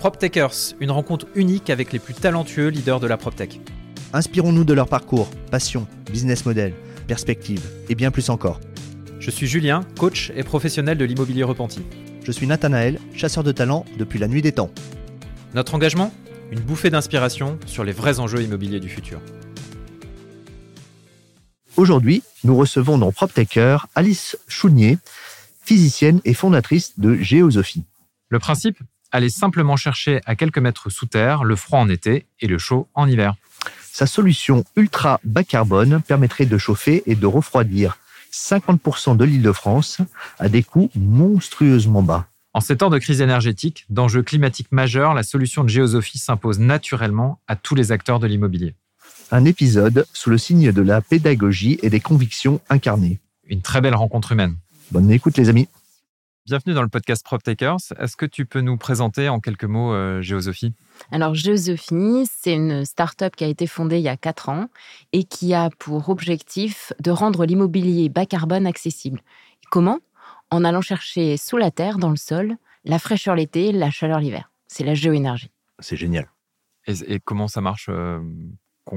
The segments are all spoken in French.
PropTechers, une rencontre unique avec les plus talentueux leaders de la PropTech. Inspirons-nous de leur parcours, passion, business model, perspective et bien plus encore. Je suis Julien, coach et professionnel de l'immobilier repenti. Je suis Nathanaël, chasseur de talent depuis la nuit des temps. Notre engagement Une bouffée d'inspiration sur les vrais enjeux immobiliers du futur. Aujourd'hui, nous recevons dans PropTecher Alice Chounier, physicienne et fondatrice de Géosophie. Le principe? Aller simplement chercher à quelques mètres sous terre le froid en été et le chaud en hiver. Sa solution ultra bas carbone permettrait de chauffer et de refroidir 50% de l'île de France à des coûts monstrueusement bas. En ces temps de crise énergétique, d'enjeux climatiques majeurs, la solution de Géosophie s'impose naturellement à tous les acteurs de l'immobilier. Un épisode sous le signe de la pédagogie et des convictions incarnées. Une très belle rencontre humaine. Bonne écoute les amis. Bienvenue dans le podcast PropTakers. Est-ce que tu peux nous présenter en quelques mots euh, Géosophie? Alors, Géosophie, c'est une start-up qui a été fondée il y a 4 ans et qui a pour objectif de rendre l'immobilier bas carbone accessible. Comment? En allant chercher sous la terre, dans le sol, la fraîcheur l'été, la chaleur l'hiver. C'est la géoénergie. C'est génial. Et, comment ça marche euh,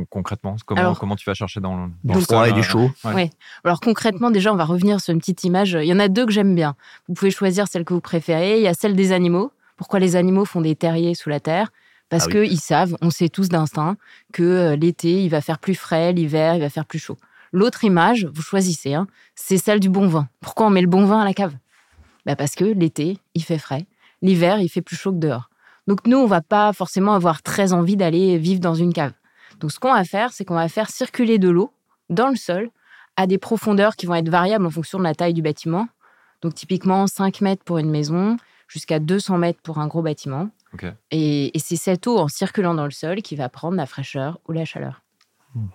concrètement comment, comment tu vas chercher dans, le froid et du euh, chaud ouais. Alors concrètement, déjà, on va revenir sur une petite image. Il y en a deux que j'aime bien. Vous pouvez choisir celle que vous préférez. Il y a celle des animaux. Pourquoi les animaux font des terriers sous la terre? Parce ah qu'ils savent, on sait tous d'instinct, que euh, l'été, il va faire plus frais, l'hiver, il va faire plus chaud. L'autre image, vous choisissez, hein, c'est celle du bon vin. Pourquoi on met le bon vin à la cave? Bah Parce que l'été, il fait frais. L'hiver, il fait plus chaud que dehors. Donc nous, on va pas forcément avoir très envie d'aller vivre dans une cave. Donc, ce qu'on va faire, c'est qu'on va faire circuler de l'eau dans le sol à des profondeurs qui vont être variables en fonction de la taille du bâtiment. Donc, typiquement, 5 mètres pour une maison, jusqu'à 200 mètres pour un gros bâtiment. Et, c'est cette eau en circulant dans le sol qui va prendre la fraîcheur ou la chaleur.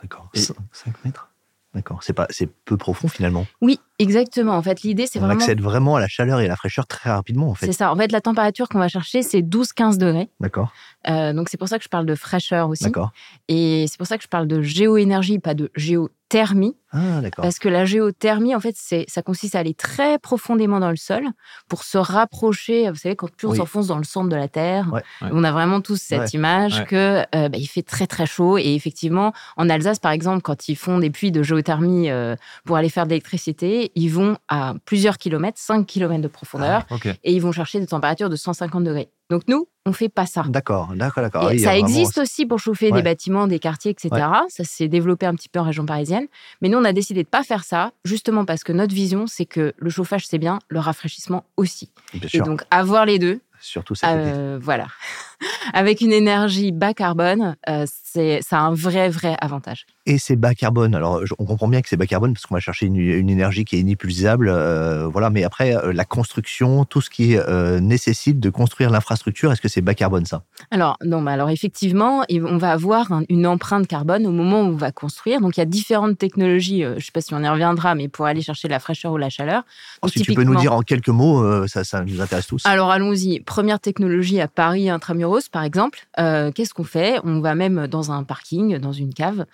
D'accord. 5 mètres? D'accord. C'est pas, c'est peu profond finalement. Oui, exactement. En fait, l'idée, c'est vraiment. On accède vraiment à la chaleur et à la fraîcheur très rapidement, en fait. C'est ça. En fait, la température qu'on va chercher, c'est 12-15 degrés. D'accord. Euh, donc, c'est pour ça que je parle de fraîcheur aussi. D'accord. Et c'est pour ça que je parle de géoénergie, pas de géo thermie. Ah, parce que la géothermie, en fait, ça consiste à aller très profondément dans le sol pour se rapprocher. Vous savez, quand plus on s'enfonce dans le centre de la Terre, on a vraiment tous cette image que euh, bah, il fait très très chaud. Et effectivement, en Alsace, par exemple, quand ils font des puits de géothermie euh, pour aller faire de l'électricité, ils vont à plusieurs kilomètres, 5 kilomètres de profondeur, ah, et ils vont chercher des températures de 150 degrés. Donc nous, on fait pas ça. D'accord, d'accord, d'accord. ça existe aussi pour chauffer des bâtiments, des quartiers, etc. Ça s'est développé un petit peu en région parisienne. Mais nous, on a décidé de pas faire ça, justement parce que notre vision, c'est que le chauffage, c'est bien, le rafraîchissement aussi. Et donc, avoir les deux, surtout cette euh, Voilà. Avec une énergie bas carbone, euh, c'est ça a un vrai, vrai avantage. Et c'est bas carbone. Alors, on comprend bien que c'est bas carbone parce qu'on va chercher une, énergie qui est inépuisable. Euh, voilà. Mais après, la construction, tout ce qui nécessite de construire l'infrastructure, est-ce que c'est bas carbone, ça? Alors, non. Mais alors, effectivement, on va avoir une empreinte carbone au moment où on va construire. Donc, il y a différentes technologies. je ne sais pas si on y reviendra, mais pour aller chercher la fraîcheur ou la chaleur. si tu peux nous dire en quelques mots, ça, ça nous intéresse tous. Alors, allons-y première technologie à Paris intramuros, par exemple, euh, qu'est-ce qu'on fait? On va même dans un parking, dans une cave,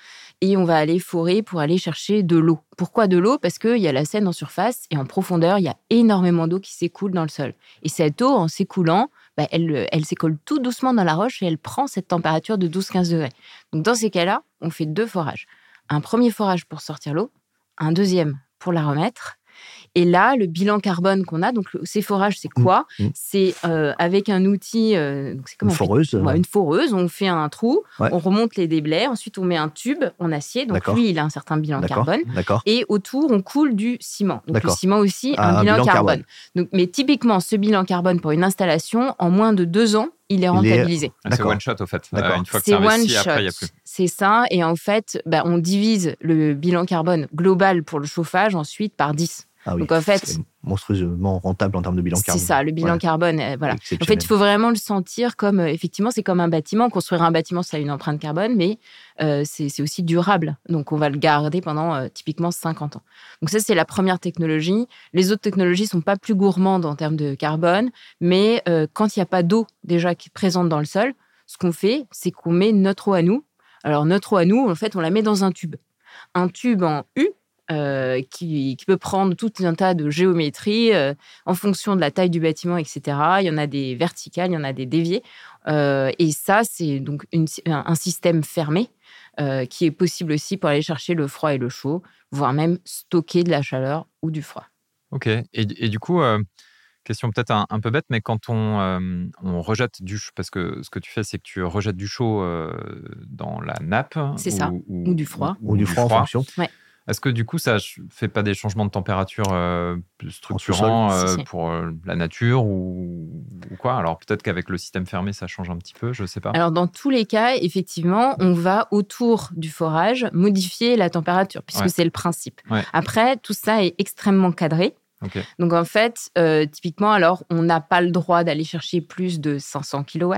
et on va aller forer pour aller chercher de l'eau. Pourquoi de l'eau? Parce qu'il y a la Seine en surface et en profondeur, il y a énormément d'eau qui s'écoule dans le sol. Et cette eau, en s'écoulant, bah, elle, elle s'écoule tout doucement dans la roche et elle prend cette température de 12-15 degrés. Donc dans ces cas-là, on fait deux forages. Un premier forage pour sortir l'eau, un deuxième pour la remettre et là, le bilan carbone qu'on a, donc ces forages, c'est quoi mmh, mmh. C'est euh, avec un outil, euh, c'est comme une foreuse. une foreuse. On fait un trou, on remonte les déblais, ensuite on met un tube en acier. Donc lui, il a un certain bilan carbone. Et autour, on coule du ciment. Donc le ciment aussi a un, bilan, carbone. Donc, mais typiquement, ce bilan carbone pour une installation, en moins de deux ans, il est rentabilisé. Ah, c'est one shot au fait. Euh, une fois que c'est investi, après il n'y a plus. C'est ça. Et en fait, bah, on divise le bilan carbone global pour le chauffage ensuite par 10. Ah Donc en fait, monstrueusement rentable en termes de bilan carbone. C'est ça, le bilan carbone. Euh, voilà. En fait, il faut vraiment le sentir comme euh, effectivement, c'est comme un bâtiment. Construire un bâtiment, ça a une empreinte carbone, mais euh, c'est aussi durable. Donc on va le garder pendant typiquement 50 ans. Donc ça, c'est la première technologie. Les autres technologies sont pas plus gourmandes en termes de carbone, mais quand il n'y a pas d'eau déjà qui est présente dans le sol, ce qu'on fait, c'est qu'on met notre eau à nous. Alors notre eau à nous, en fait, on la met dans un tube, un tube en U euh, qui, peut prendre tout un tas de géométries en fonction de la taille du bâtiment, etc. Il y en a des verticales, il y en a des déviées. et ça, c'est donc un système fermé qui est possible aussi pour aller chercher le froid et le chaud, voire même stocker de la chaleur ou du froid. Ok. Et, du coup, Question peut-être un, peu bête, mais quand on, on rejette du chaud, parce que ce que tu fais, c'est que tu rejettes du chaud dans la nappe. C'est ça. Ou, du froid. Ou, du froid, en fonction. Est-ce que du coup, ça ne fait pas des changements de température structurants pour la nature ou, quoi? Alors peut-être qu'avec le système fermé, ça change un petit peu, je ne sais pas. Alors dans tous les cas, effectivement, on va autour du forage modifier la température, puisque c'est le principe. Après, tout ça est extrêmement cadré. Donc en fait, euh, typiquement, alors on n'a pas le droit d'aller chercher plus de 500 kW.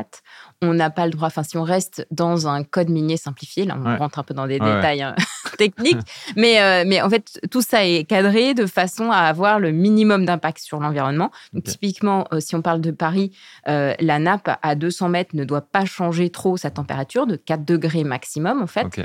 On n'a pas le droit, enfin si on reste dans un code minier simplifié, là on rentre un peu dans des détails hein, techniques, mais, euh, mais en fait tout ça est cadré de façon à avoir le minimum d'impact sur l'environnement. Donc typiquement, euh, si on parle de Paris, la nappe à 200 mètres ne doit pas changer trop sa température, de 4 degrés maximum en fait.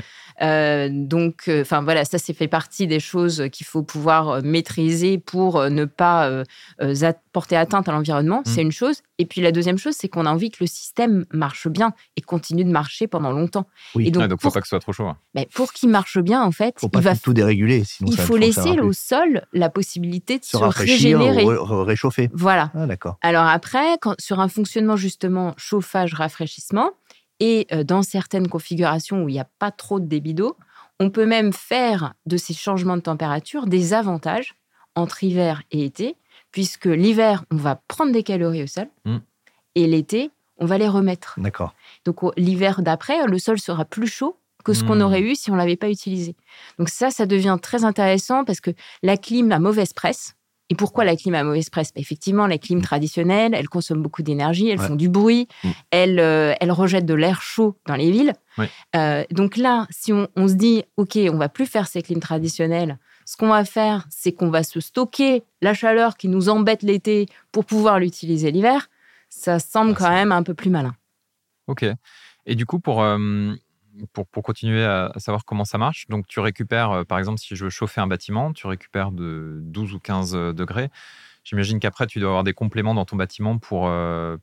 donc, enfin voilà, ça c'est fait partie des choses qu'il faut pouvoir maîtriser pour ne pas euh, euh, porter atteinte à l'environnement, c'est mm. une chose. Et puis la deuxième chose, c'est qu'on a envie que le système marche bien et continue de marcher pendant longtemps. Oui. Et donc, il ne faut pas que ce soit trop chaud. Hein. Mais pour qu'il marche bien, en fait, faut il va tout déréguler. il faut laisser au sol la possibilité de se, régénérer, réchauffer. Voilà. Ah, d'accord. Alors après, quand, sur un fonctionnement justement chauffage-rafraîchissement et euh, dans certaines configurations où il n'y a pas trop de débit d'eau, on peut même faire de ces changements de température des avantages entre hiver et été, puisque l'hiver, on va prendre des calories au sol, hmm. et l'été, on va les remettre. D'accord. Donc l'hiver d'après, le sol sera plus chaud que ce qu'on hmm. aurait eu si on l'avait pas utilisé. Donc ça, ça devient très intéressant parce que la clim a mauvaise presse. Et pourquoi la clim a mauvaise presse? Bah, Effectivement, la clim traditionnelle, elle consomme beaucoup d'énergie, elles font du bruit, elles, euh, rejettent de l'air chaud dans les villes. Euh, donc là, si on, on, se dit, OK, on va plus faire ces clims traditionnelles, ce qu'on va faire, c'est qu'on va se stocker la chaleur qui nous embête l'été pour pouvoir l'utiliser l'hiver. Ça semble quand même un peu plus malin. Ok. Et du coup, pour, euh, pour, continuer à, savoir comment ça marche, donc tu récupères, euh, par exemple, si je veux chauffer un bâtiment, tu récupères de 12 ou 15 euh, degrés. J'imagine qu'après, tu dois avoir des compléments dans ton bâtiment pour,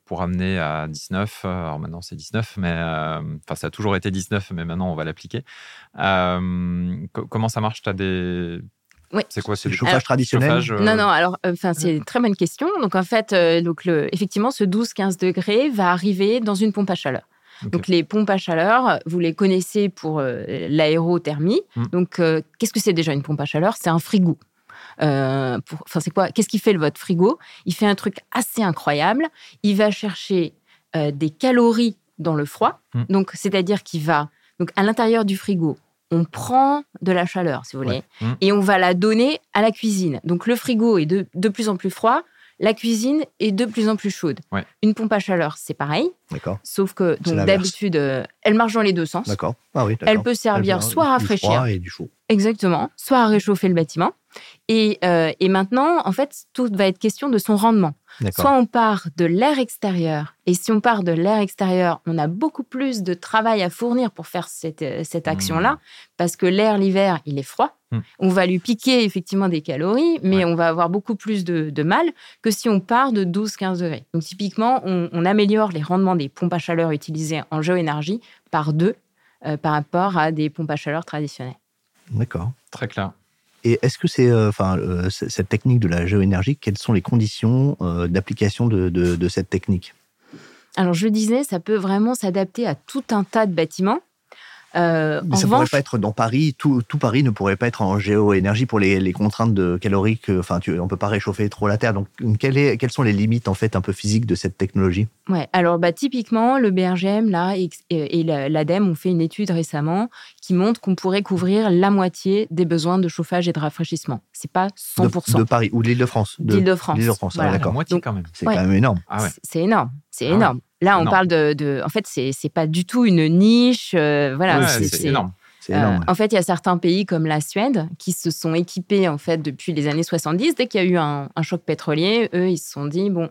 pour amener à 19. Alors maintenant, c'est 19, mais enfin, ça a toujours été 19, mais maintenant, on va l'appliquer. comment ça marche? Tu as des, oui. C'est quoi? C'est le chauffage traditionnel? euh, Non, non. Alors, euh, enfin, c'est une très bonne question. Donc, en fait, euh, donc le, effectivement, ce 12-15 degrés va arriver dans une pompe à chaleur. Donc, les pompes à chaleur, vous les connaissez pour l'aérothermie. Hmm. Donc, qu'est-ce que c'est déjà une pompe à chaleur? C'est un frigo. Enfin, c'est quoi? Qu'est-ce qui fait votre frigo? Il fait un truc assez incroyable. Il va chercher des calories dans le froid. Hmm. Donc, c'est-à-dire qu'il va donc à l'intérieur du frigo on prend de la chaleur, si vous voulez, mmh. et on va la donner à la cuisine. Donc le frigo est de, plus en plus froid, la cuisine est de plus en plus chaude. Une pompe à chaleur, c'est pareil. D'accord. Sauf que d'habitude, euh, elle marche dans les deux sens. D'accord. Ah oui, elle peut servir soit à rafraîchir. et du chaud. Exactement. Soit à réchauffer le bâtiment. Et, euh, et, maintenant, en fait, tout va être question de son rendement. Soit on part de l'air extérieur, et si on part de l'air extérieur, on a beaucoup plus de travail à fournir pour faire cette, euh, mmh. action-là, parce que l'air l'hiver, il est froid. Mmh. On va lui piquer effectivement des calories, mais on va avoir beaucoup plus de, de, mal que si on part de 12-15 degrés. Donc typiquement, on, améliore les rendements des pompes à chaleur utilisées en géoénergie par deux euh, par rapport à des pompes à chaleur traditionnelles. D'accord. Très clair. Et est-ce que c'est, euh, enfin, euh, cette technique de la géoénergie, quelles sont les conditions euh, d'application de, cette technique? Alors, je disais, ça peut vraiment s'adapter à tout un tas de bâtiments. Euh, Mais ça ne pourrait pas être dans Paris, tout, Paris ne pourrait pas être en géoénergie pour les, contraintes de caloriques. Enfin, tu, on ne peut pas réchauffer trop la Terre. Donc, est, quelles sont les limites en fait un peu physiques de cette technologie? Ouais, alors bah, typiquement, le BRGM là, et, l'ADEME ont fait une étude récemment qui montre qu'on pourrait couvrir la moitié des besoins de chauffage et de rafraîchissement. C'est pas 100%. De, Paris ou de l'Île-de-France L'Île-de-France. L'Île-de-France, ah, d'accord. moitié quand même. C'est quand même énorme. Ah c'est énorme. C'est ah énorme. Là, on parle de, En fait, c'est n'est pas du tout une niche. Euh, voilà, c'est énorme. Euh, en fait, il y a certains pays comme la Suède qui se sont équipés en fait depuis les années 70. Dès qu'il y a eu un, choc pétrolier, eux, ils se sont dit bon,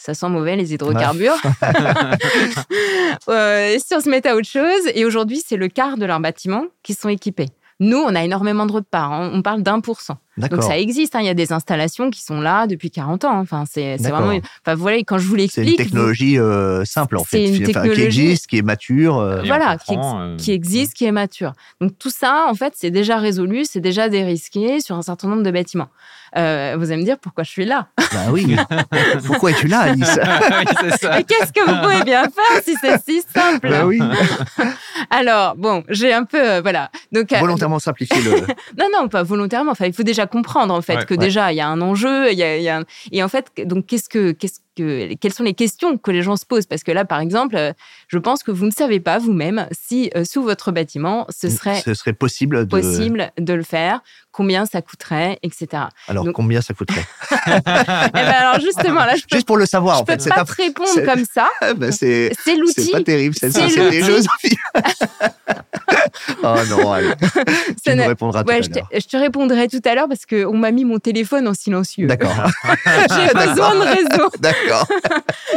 ça sent mauvais les hydrocarbures. euh, si on se met à autre chose, et aujourd'hui, c'est le quart de leurs bâtiments qui sont équipés. Nous, on a énormément de repart. Hein. On parle d'un pour cent. Donc ça existe. Hein. Il y a des installations qui sont là depuis 40 ans. Enfin, c'est vraiment. Enfin, voilà, quand je vous l'explique. C'est une technologie euh, simple en fait, une technologie... qui existe, qui est mature. Euh. Voilà, euh, qui, existe, qui est mature. Donc tout ça, en fait, c'est déjà résolu, c'est déjà dérisqué sur un certain nombre de bâtiments. vous allez me dire pourquoi je suis là? Bah oui. pourquoi es-tu là, Alice? Oui, Qu'est-ce que vous pouvez bien faire si c'est si simple? Bah oui. Alors bon, j'ai un peu voilà. Donc volontairement simplifier le. non non, pas volontairement. Enfin, il faut déjà comprendre en fait que déjà il y a un enjeu, il y a, et en fait donc qu'est-ce que qu'est-ce que quelles sont les questions que les gens se posent? Parce que là par exemple, euh, je pense que vous ne savez pas vous-même si euh, sous votre bâtiment ce serait ce serait possible de... possible de le faire, combien ça coûterait, etc. Alors combien ça coûterait? Eh ben, alors justement là, je juste pour le savoir je en fait, peux pas te répondre comme ça. ben, c'est l'outil. C'est pas terrible, c'est des jeux oh non, allez. tu me répondras tout à l'heure. Je, te répondrai tout à l'heure parce qu'on m'a mis mon téléphone en silencieux. D'accord. J'ai besoin de réseau. D'accord.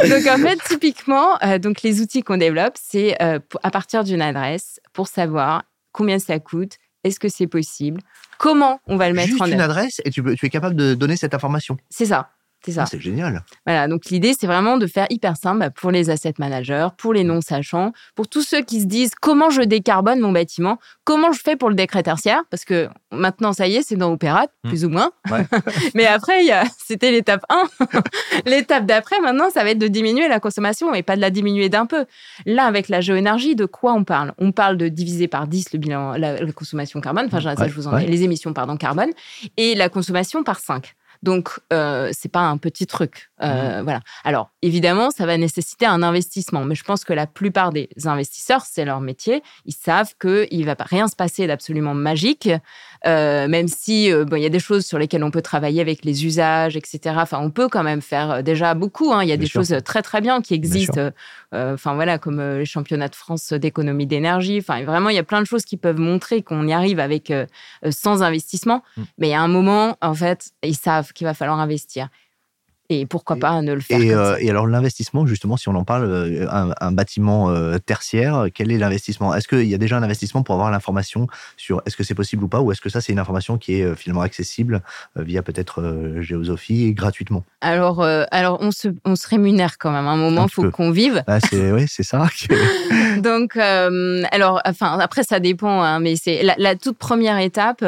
donc en fait, typiquement, euh, donc les outils qu'on développe, c'est euh, à partir d'une adresse pour savoir combien ça coûte, est-ce que c'est possible, comment on va le mettre Juste en œuvre. une adresse et tu, tu es capable de donner cette information. C'est ça. C'est ça. Ah, c'est génial. Voilà, donc l'idée, c'est vraiment de faire hyper simple bah, pour les asset managers, pour les non-sachants, pour tous ceux qui se disent comment je décarbone mon bâtiment, comment je fais pour le décret tertiaire, parce que maintenant, ça y est, c'est dans Opéra, hmm. plus ou moins. Mais après, c'était l'étape 1. l'étape d'après, maintenant, ça va être de diminuer la consommation et pas de la diminuer d'un peu. Là, avec la géoénergie, de quoi on parle? On parle de diviser par 10 le bilan, la, consommation carbone, enfin, ça, je vous en ai, les émissions, pardon, carbone, et la consommation par 5. Donc, euh, c'est pas un petit truc. Euh, mmh. Voilà. Alors, évidemment, ça va nécessiter un investissement, mais je pense que la plupart des investisseurs, c'est leur métier. Ils savent qu'il ne va pas rien se passer d'absolument magique, euh, même si euh, bon, il y a des choses sur lesquelles on peut travailler avec les usages, etc. Enfin, on peut quand même faire déjà beaucoup. Hein. Il y a des choses très très bien qui existent. Enfin voilà, comme les championnats de France d'économie d'énergie. Enfin, vraiment, il y a plein de choses qui peuvent montrer qu'on y arrive avec sans investissement. Mmh. Mais il y a un moment, en fait, ils savent qu'il va falloir investir. Et pourquoi pas ne le faire Et, euh, et alors l'investissement, justement, si on en parle, euh, un, bâtiment euh, tertiaire, quel est l'investissement? Est-ce qu'il y a déjà un investissement pour avoir l'information sur est-ce que c'est possible ou pas, ou est-ce que ça c'est une information qui est finalement accessible via peut-être Géosophie gratuitement? Alors, alors on se, on se rémunère quand même. À un moment, il faut qu'on vive. Ah, c'est oui, c'est ça. Donc, alors, enfin après ça dépend, hein, mais c'est la, toute première étape,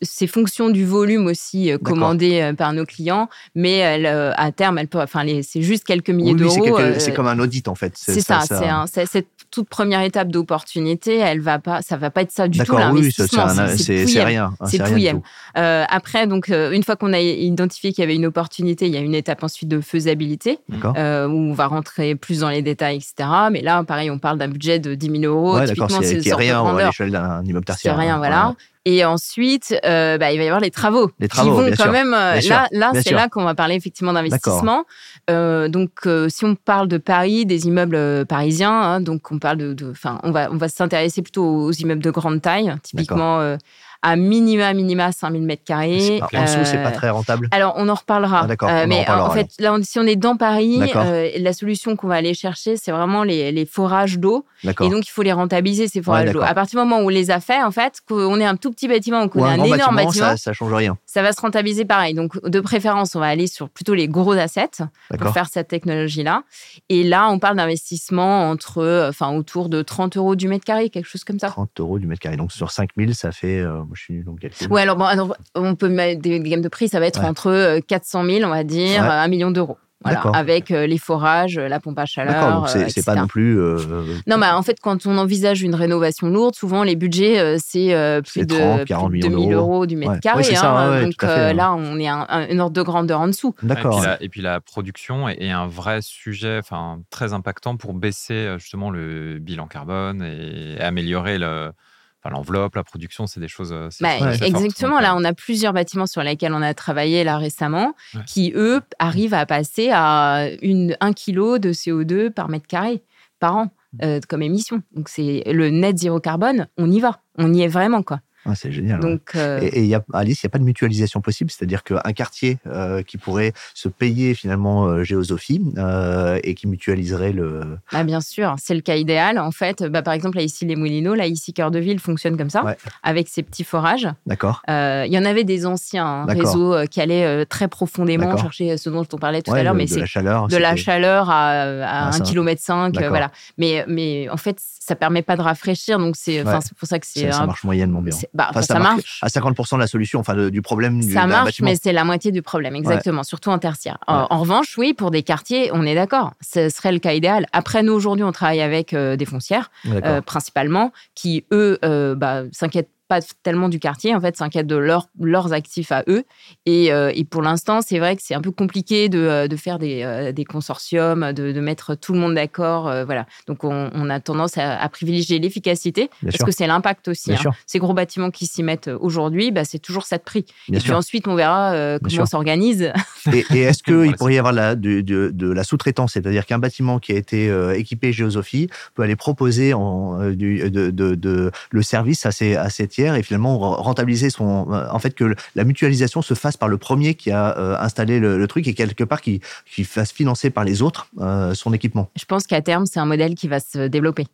c'est fonction du volume aussi commandé par nos clients, mais elle euh, à terme, elle peut, enfin, c'est juste quelques milliers d'euros. C'est, euh, comme un audit en fait. C'est ça, c'est cette toute première étape d'opportunité, elle va pas, ça va pas être ça du tout l'investissement. Oui, c'est, rien. C'est pouillem. Euh, après, donc une fois qu'on a identifié qu'il y avait une opportunité, il y a une étape ensuite de faisabilité où on va rentrer plus dans les détails, etc. Mais là, pareil, on parle d'un budget de 10 000 euros. Ouais, d'accord, c'est, rien à l'échelle d'un immeuble tertiaire. C'est rien, voilà. Et ensuite, euh, bah, il va y avoir les travaux. Les travaux, qui vont quand même. Euh, là, là c'est là qu'on va parler effectivement d'investissement. Euh, donc, si on parle de Paris, des immeubles parisiens, hein, donc on parle de, enfin, on va, on va s'intéresser plutôt aux immeubles de grande taille, typiquement à minima, minima 5000 mètres carrés. En dessous, c'est pas très rentable. Alors, on en reparlera. Ah, mais en, fait, là, si on est dans Paris, la solution qu'on va aller chercher, c'est vraiment les, les forages d'eau. Et donc, il faut les rentabiliser, ces forages d'eau. À partir du moment où on les a fait, en fait, qu'on est un tout petit bâtiment ou qu'on est un, énorme bâtiment, ça, ça change rien. Ça va se rentabiliser pareil. Donc, de préférence, on va aller sur plutôt les gros assets pour faire cette technologie-là. Et là, on parle d'investissement entre, enfin, autour de 30 euros du mètre carré, quelque chose comme ça. 30 euros du mètre carré. Donc, sur 5000, ça fait, euh, je suis Ouais, alors, bon, on peut mettre des, gammes de prix, ça va être entre 400 euh, 000, on va dire, 1 million d'euros. Voilà, avec euh, les forages, la pompe à chaleur. donc c'est pas non plus. Euh, non, mais en fait, quand on envisage une rénovation lourde, souvent les budgets, c'est plus de 30, 2000 euros du mètre carré. Hein, donc là, on est un, un, ordre de grandeur en dessous. D'accord. Et, puis la production est, un vrai sujet enfin, très impactant pour baisser justement le bilan carbone et améliorer le l'enveloppe, la production, c'est des choses. Euh, bah, exactement. là, on a plusieurs bâtiments sur lesquels on a travaillé là récemment, qui eux arrivent à passer à une, 1 kg de CO2 par mètre carré par an mmh. euh, comme émission. Donc c'est le net zéro carbone. On y va. On y est vraiment quoi. Ah, c'est génial. Donc, Et, y a, Alice, il n'y a pas de mutualisation possible, c'est-à-dire qu'un quartier qui pourrait se payer finalement Géosophie et qui mutualiserait le. Ah, bien sûr, c'est le cas idéal. En fait, bah, par exemple, là, ici, les Moulineaux, là, ici, Cœur de Ville fonctionne comme ça, avec ses petits forages. D'accord. Il y en avait des anciens hein, réseaux qui allaient très profondément chercher ce dont on parlait tout à l'heure, mais c'est de la chaleur, de la chaleur à, à 1,5 km. Voilà. Mais, mais en fait, ça permet pas de rafraîchir, donc c'est pour ça que c'est. Ça, marche moyennement bien. Bah, ça, marche. À 50% de la solution, enfin du problème du Ça marche, mais c'est la moitié du problème, exactement, surtout en tertiaire. En, revanche, oui, pour des quartiers, on est d'accord, ce serait le cas idéal. Après, nous, aujourd'hui, on travaille avec euh, des foncières, euh, principalement, qui, eux, euh, bah, s'inquiètent pas tellement du quartier, en fait, s'inquiètent de leur, leurs actifs à eux. Et, euh, et pour l'instant, c'est vrai que c'est un peu compliqué de, euh, de faire des, euh, des, consortiums, de, de, mettre tout le monde d'accord. voilà. Donc, on, on, a tendance à, privilégier l'efficacité parce que c'est l'impact aussi. Hein. Ces gros bâtiments qui s'y mettent aujourd'hui, bah, c'est toujours ça de prix. et puis ensuite, on verra comment on s'organise. Et, et est-ce qu'il pourrait y avoir la, de, de, la sous-traitance? C'est-à-dire qu'un bâtiment qui a été équipé Géosophie peut aller proposer en, du, de, de, le service à ses, à et finalement rentabiliser son. Euh, en fait, que la mutualisation se fasse par le premier qui a euh, installé le, truc et quelque part qui, qui fasse financer par les autres euh, son équipement. Je pense qu'à terme, c'est un modèle qui va se développer.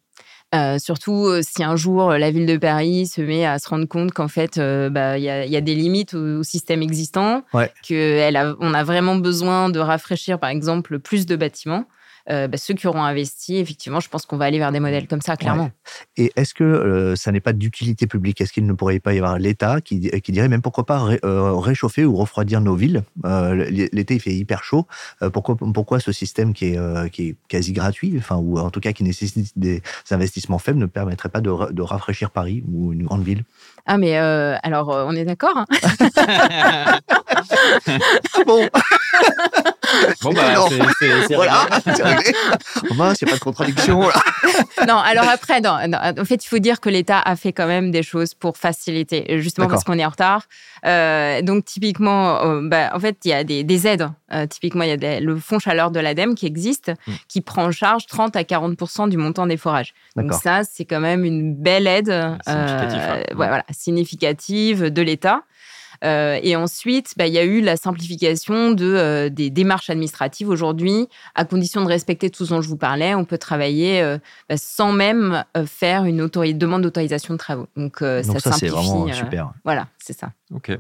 surtout si un jour la ville de Paris se met à se rendre compte qu'en fait, bah, il y, a, des limites au, système existant, ouais. qu'on a, a vraiment besoin de rafraîchir, par exemple, plus de bâtiments. Euh, bah, ceux qui auront investi, effectivement, je pense qu'on va aller vers des modèles comme ça, clairement. Et est-ce que euh, ça n'est pas d'utilité publique? Est-ce qu'il ne pourrait pas y avoir l'État qui, qui, dirait même pourquoi pas euh, réchauffer ou refroidir nos villes? L'été, il fait hyper chaud. pourquoi, pourquoi ce système qui est, qui est quasi gratuit, enfin, ou en tout cas qui nécessite des investissements faibles, ne permettrait pas de, de rafraîchir Paris ou une grande ville? Ah, mais alors, on est d'accord. Hein bon. bon, bah, c'est Voilà, il n'y a pas de contradiction. non, alors après, non, en fait, il faut dire que l'État a fait quand même des choses pour faciliter, justement parce qu'on est en retard. Euh, donc, typiquement, euh, bah, en fait, il y a des, des aides. Euh, typiquement, il y a le fonds chaleur de l'ADEME qui existe, hmm. qui prend en charge 30 à 40% du montant des forages. Donc, ça, c'est quand même une belle aide significative, hein. voilà, significative de l'État. Euh, et ensuite, bah, il y a eu la simplification de, euh, des démarches administratives. Aujourd'hui, à condition de respecter tout ce dont je vous parlais, on peut travailler euh, bah, sans même faire une demande d'autorisation de travaux. Donc, ça, ça c'est vraiment super. Voilà, c'est ça. OK.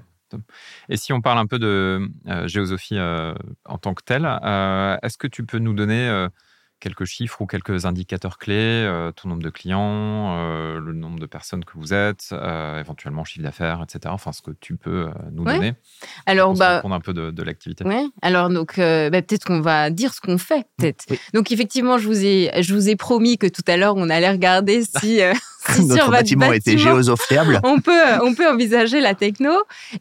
Et si on parle un peu de géosophie en tant que telle, est-ce que tu peux nous donner quelques chiffres ou quelques indicateurs clés, euh, ton nombre de clients, euh, le nombre de personnes que vous êtes, euh, éventuellement chiffre d'affaires, etc. Enfin, ce que tu peux nous donner. Alors, bah, un peu de, l'activité. Oui. Alors, donc, bah, peut-être qu'on va dire ce qu'on fait, peut-être. Donc, effectivement, je vous ai, je vous ai promis que tout à l'heure, on allait regarder si notre bâtiment, était géosophiable. On peut, on peut envisager la techno.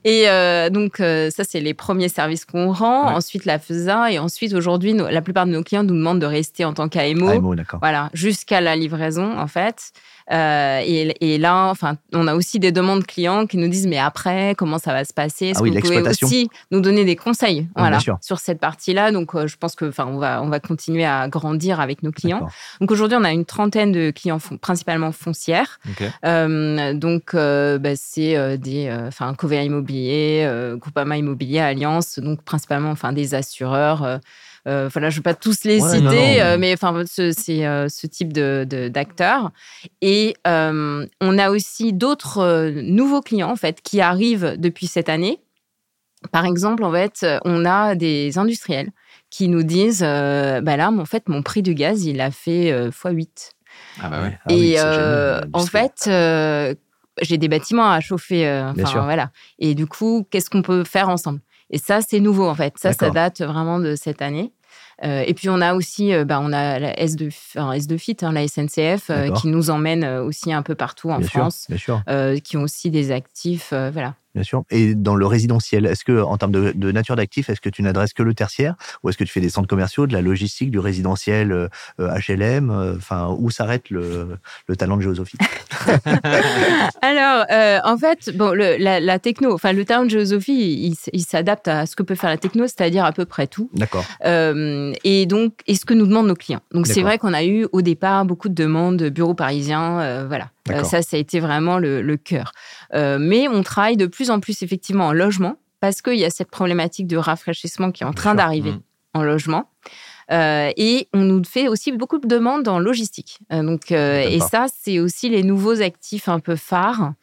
Et euh, donc, euh, ça, c'est les premiers services qu'on rend. Ensuite, la FESA. Et ensuite, aujourd'hui, la plupart de nos clients nous demandent de rester en tant qu'AMO. AMO, voilà, jusqu'à la livraison, en fait. Euh, et, là, enfin, on a aussi des demandes clients qui nous disent mais après, comment ça va se passer? Est-ce ah que vous pouvez aussi nous donner des conseils? Voilà, sur cette partie-là. Donc, je pense que, enfin, on va, on va continuer à grandir avec nos clients. Donc aujourd'hui, on a une trentaine de clients principalement fonciers euh, donc, euh, bah, c'est euh, des, enfin, Covea Immobilier, Groupama Immobilier, Alliance, donc principalement, enfin, des assureurs. Voilà, je ne vais pas tous les citer, mais enfin, c'est ce, type de, d'acteurs. Et on a aussi d'autres nouveaux clients en fait qui arrivent depuis cette année. Par exemple, en fait, on a des industriels qui nous disent, bah là, en fait, mon prix du gaz, il a fait x8. Ah bah ouais. Ah et euh, en fait, euh, j'ai des bâtiments à chauffer. Euh, voilà. Et du coup, qu'est-ce qu'on peut faire ensemble? Et ça, c'est nouveau en fait. Ça, ça date vraiment de cette année. et puis on a aussi, bah, on a la S2, S2 Fit, hein, la SNCF, qui nous emmène aussi un peu partout en France, qui ont aussi des actifs, voilà. Bien sûr. Et dans le résidentiel, est-ce que, en termes de, nature d'actifs, est-ce que tu n'adresses que le tertiaire ou est-ce que tu fais des centres commerciaux, de la logistique, du résidentiel HLM euh, euh, Enfin, où s'arrête le, talent de géosophie? Alors, euh, en fait, bon, la, techno, enfin, le talent de géosophie, il, s'adapte à ce que peut faire la techno, c'est-à-dire à peu près tout. D'accord. et donc, et ce que nous demandent nos clients. Donc, c'est vrai qu'on a eu au départ beaucoup de demandes de bureaux parisiens, voilà. Ça, ça a été vraiment le, cœur. mais on travaille de plus en plus effectivement en logement parce qu'il y a cette problématique de rafraîchissement qui est en train d'arriver mmh. en logement. Euh, et on nous fait aussi beaucoup de demandes en logistique. Euh, donc, euh, et ça, c'est aussi les nouveaux actifs un peu phares.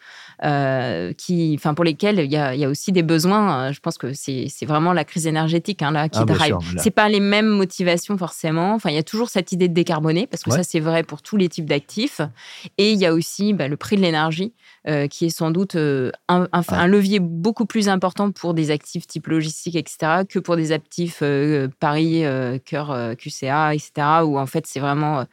Qui, enfin pour lesquels il y, a, il y, a, aussi des besoins. Je pense que c'est vraiment la crise énergétique hein, là qui ah, drive. C'est pas les mêmes motivations forcément. Enfin, il y a toujours cette idée de décarboner parce que ça c'est vrai pour tous les types d'actifs. Et il y a aussi bah, le prix de l'énergie qui est sans doute un, un, levier beaucoup plus important pour des actifs type logistique, etc., que pour des actifs Paris, cœur QCA, etc., où en fait, c'est vraiment.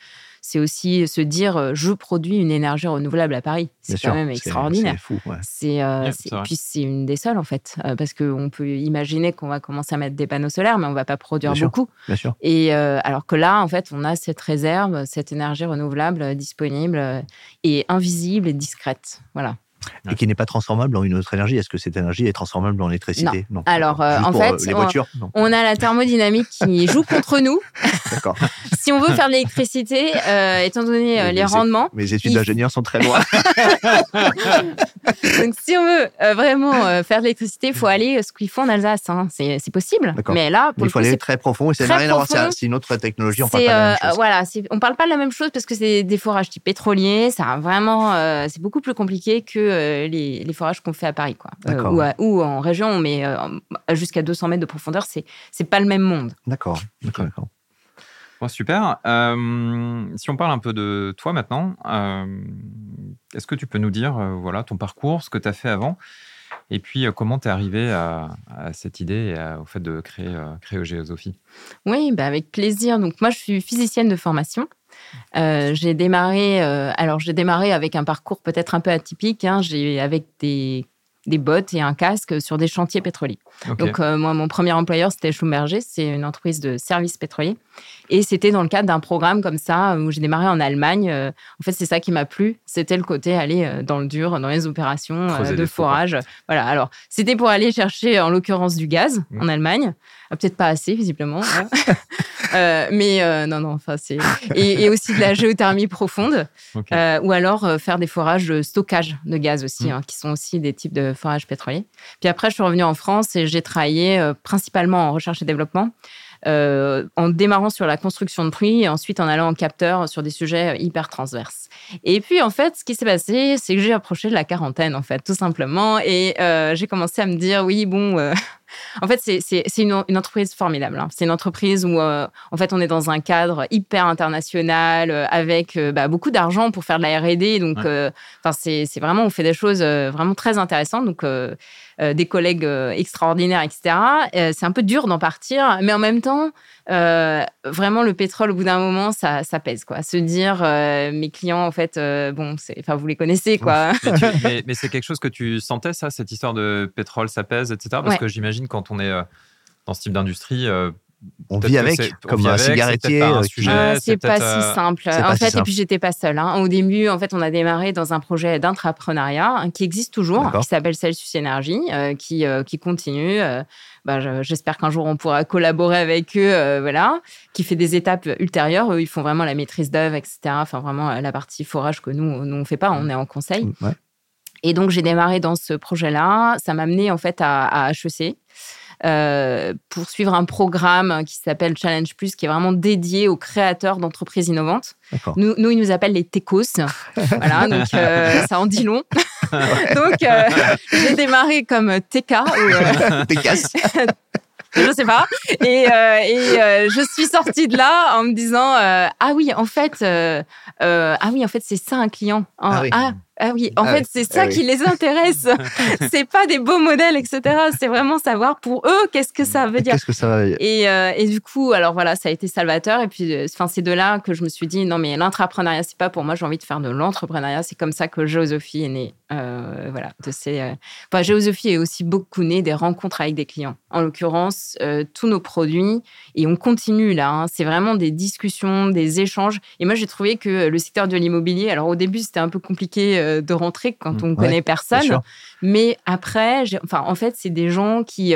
C'est aussi se dire, je produis une énergie renouvelable à Paris. C'est quand même extraordinaire. C'est fou. C'est, puis c'est une des seules, en fait, parce qu'on peut imaginer qu'on va commencer à mettre des panneaux solaires, mais on ne va pas produire beaucoup. Bien sûr. Et alors que là, en fait, on a cette réserve, cette énergie renouvelable disponible et invisible et discrète. Voilà et qui n'est pas transformable en une autre énergie. Est-ce que cette énergie est transformable en électricité Non. Alors, euh, en fait, euh, les on, a la thermodynamique qui joue contre nous. D'accord. si on veut faire de l'électricité, euh, étant donné les rendements. Mes études d'ingénieur sont très loin. Donc, si on veut vraiment faire de l'électricité, il faut aller ce qu'ils font en Alsace. Hein. C'est possible. Mais là, il faut aller très profond et ça n'a rien à voir. C'est une autre technologie. On parle pas de la même chose. Voilà, on parle pas de la même chose parce que c'est des forages type pétrolier. Ça vraiment, c'est beaucoup plus compliqué que euh, les, forages qu'on fait à Paris, quoi. Euh, ou, en région, mais euh, jusqu'à 200 mètres de profondeur, c'est c'est pas le même monde. D'accord, d'accord, d'accord. super. si on parle un peu de toi maintenant, est-ce que tu peux nous dire voilà, ton parcours, ce que tu as fait avant, et puis comment tu es arrivé à, cette idée et au fait de créer, créer Géosophie? Oui, bah avec plaisir. Donc moi, je suis physicienne de formation. Euh, j'ai démarré, euh, alors j'ai démarré avec un parcours peut-être un peu atypique. Hein. j'ai avec des des bottes et un casque sur des chantiers pétroliers. Donc, euh, moi, mon premier employeur, c'était Schlumberger, c'est une entreprise de services pétroliers. Et c'était dans le cadre d'un programme comme ça, où j'ai démarré en Allemagne. En fait, c'est ça qui m'a plu. C'était le côté aller dans le dur, dans les opérations de forage. Voilà. Alors, c'était pour aller chercher, en l'occurrence, du gaz mmh. en Allemagne. Peut-être pas assez, visiblement. Hein. mais non, non, enfin, c'est. Et, aussi de la géothermie profonde. ou alors faire des forages de stockage de gaz aussi, mmh. hein, qui sont aussi des types de forage pétrolier. Puis après, je suis revenue en France et j'ai travaillé euh, principalement en recherche et développement. Euh, en démarrant sur la construction de prix et ensuite en allant en capteur sur des sujets hyper transverses. Et puis, en fait, ce qui s'est passé, c'est que j'ai approché de la quarantaine, en fait, tout simplement. Et euh, j'ai commencé à me dire, oui, bon, en fait, c'est une, entreprise formidable. Hein. C'est une entreprise où, euh, en fait, on est dans un cadre hyper international, euh, avec euh, bah, beaucoup d'argent pour faire de la R&D. Donc, c'est vraiment, on fait des choses vraiment très intéressantes. Donc, des collègues extraordinaires, etc. c'est un peu dur d'en partir, mais en même temps, vraiment, le pétrole, au bout d'un moment, ça, ça, pèse, quoi. Se dire, mes clients, en fait, bon, enfin, vous les connaissez, quoi. mais, mais c'est quelque chose que tu sentais, ça, cette histoire de pétrole, ça pèse, etc. Parce que j'imagine quand on est euh, dans ce type d'industrie, euh, on vit avec, comme un cigarettier. C'est pas, pas si simple. En fait, et puis j'étais pas seule. Hein. Au début, en fait, on a démarré dans un projet d'intrapreneuriat hein, qui existe toujours, qui s'appelle Celsius Energy, euh, qui, qui continue. Bah, j'espère qu'un jour on pourra collaborer avec eux, voilà, qui fait des étapes ultérieures. Eux, ils font vraiment la maîtrise d'œuvre, etc. Enfin, vraiment la partie forage que nous, nous on fait pas. On est en conseil. Et donc, j'ai démarré dans ce projet-là. Ça m'a amené en fait à, à HEC. Euh, pour suivre un programme qui s'appelle Challenge Plus, qui est vraiment dédié aux créateurs d'entreprises innovantes. Nous, nous, ils nous appellent les techos. voilà, donc euh, ça en dit long. donc, euh, j'ai démarré comme TK. Ou, je sais pas. Et, et je suis sortie de là en me disant ah oui en fait ah oui en fait c'est ça un client. Ah, oui. ah ah oui, en ah fait, c'est ça ah qui les intéresse. c'est pas des beaux modèles, etc. C'est vraiment savoir pour eux qu'est-ce que ça veut dire. Qu'est-ce que ça va et, euh, et, du coup, alors voilà, ça a été salvateur. Et puis, euh, enfin, c'est de là que je me suis dit non, mais l'entrepreneuriat, c'est pas pour moi. J'ai envie de faire de l'entrepreneuriat. C'est comme ça que Géosophie est née. Euh, voilà, de ces. Enfin, Géosophie est aussi beaucoup née des rencontres avec des clients. En l'occurrence, tous nos produits et on continue là. Hein. c'est vraiment des discussions, des échanges. Et moi, j'ai trouvé que le secteur de l'immobilier, alors au début, c'était un peu compliqué euh, de rentrer quand mmh. on ne connaît personne. Mais après, enfin, en fait, c'est des gens qui.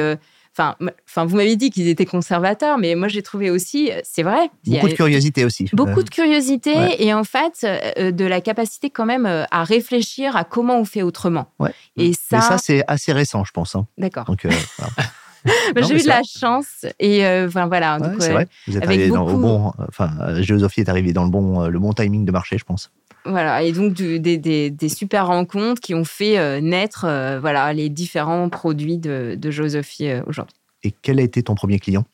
Euh, enfin, vous m'avez dit qu'ils étaient conservateurs, mais moi j'ai trouvé aussi, c'est vrai. Beaucoup de curiosité aussi. Beaucoup de curiosité et en fait de la capacité quand même à réfléchir à comment on fait autrement. Et ça, ça c'est assez récent, je pense. Hein. D'accord. Donc j'ai eu de la chance et enfin voilà. c'est vrai. Vous êtes arrivé dans le bon. Enfin, Géosophie est arrivé dans le bon, le bon timing de marché, je pense. Voilà, et donc des, super rencontres qui ont fait euh, naître euh, voilà, les différents produits de, de Josophie euh, aujourd'hui. Et quel a été ton premier client?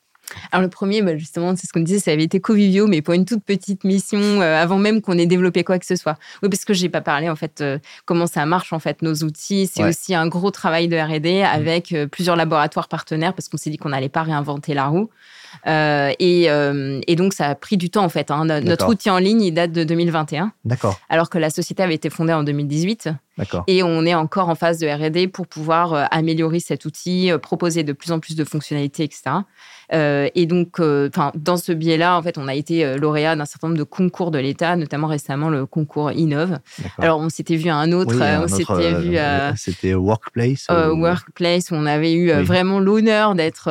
Alors le premier, bah, justement, c'est ce qu'on disait, ça avait été Covivio, mais pour une toute petite mission, avant même qu'on ait développé quoi que ce soit. Oui, parce que j'ai pas parlé en fait comment ça marche en fait nos outils. C'est aussi un gros travail de R&D mmh. avec plusieurs laboratoires partenaires parce qu'on s'est dit qu'on n'allait pas réinventer la roue. Euh, euh, et, donc, ça a pris du temps, en fait. Hein. Notre outil en ligne, il date de 2021. D'accord. Alors que la société avait été fondée en 2018. Et on est encore en phase de R&D pour pouvoir euh, améliorer cet outil, proposer de plus en plus de fonctionnalités, etc. et donc, dans ce biais-là, en fait, on a été lauréat d'un certain nombre de concours de l'État, notamment récemment le concours Innov. Alors, on s'était vu à un autre, on s'était vu C'était Workplace. Workplace, où on avait eu vraiment l'honneur d'être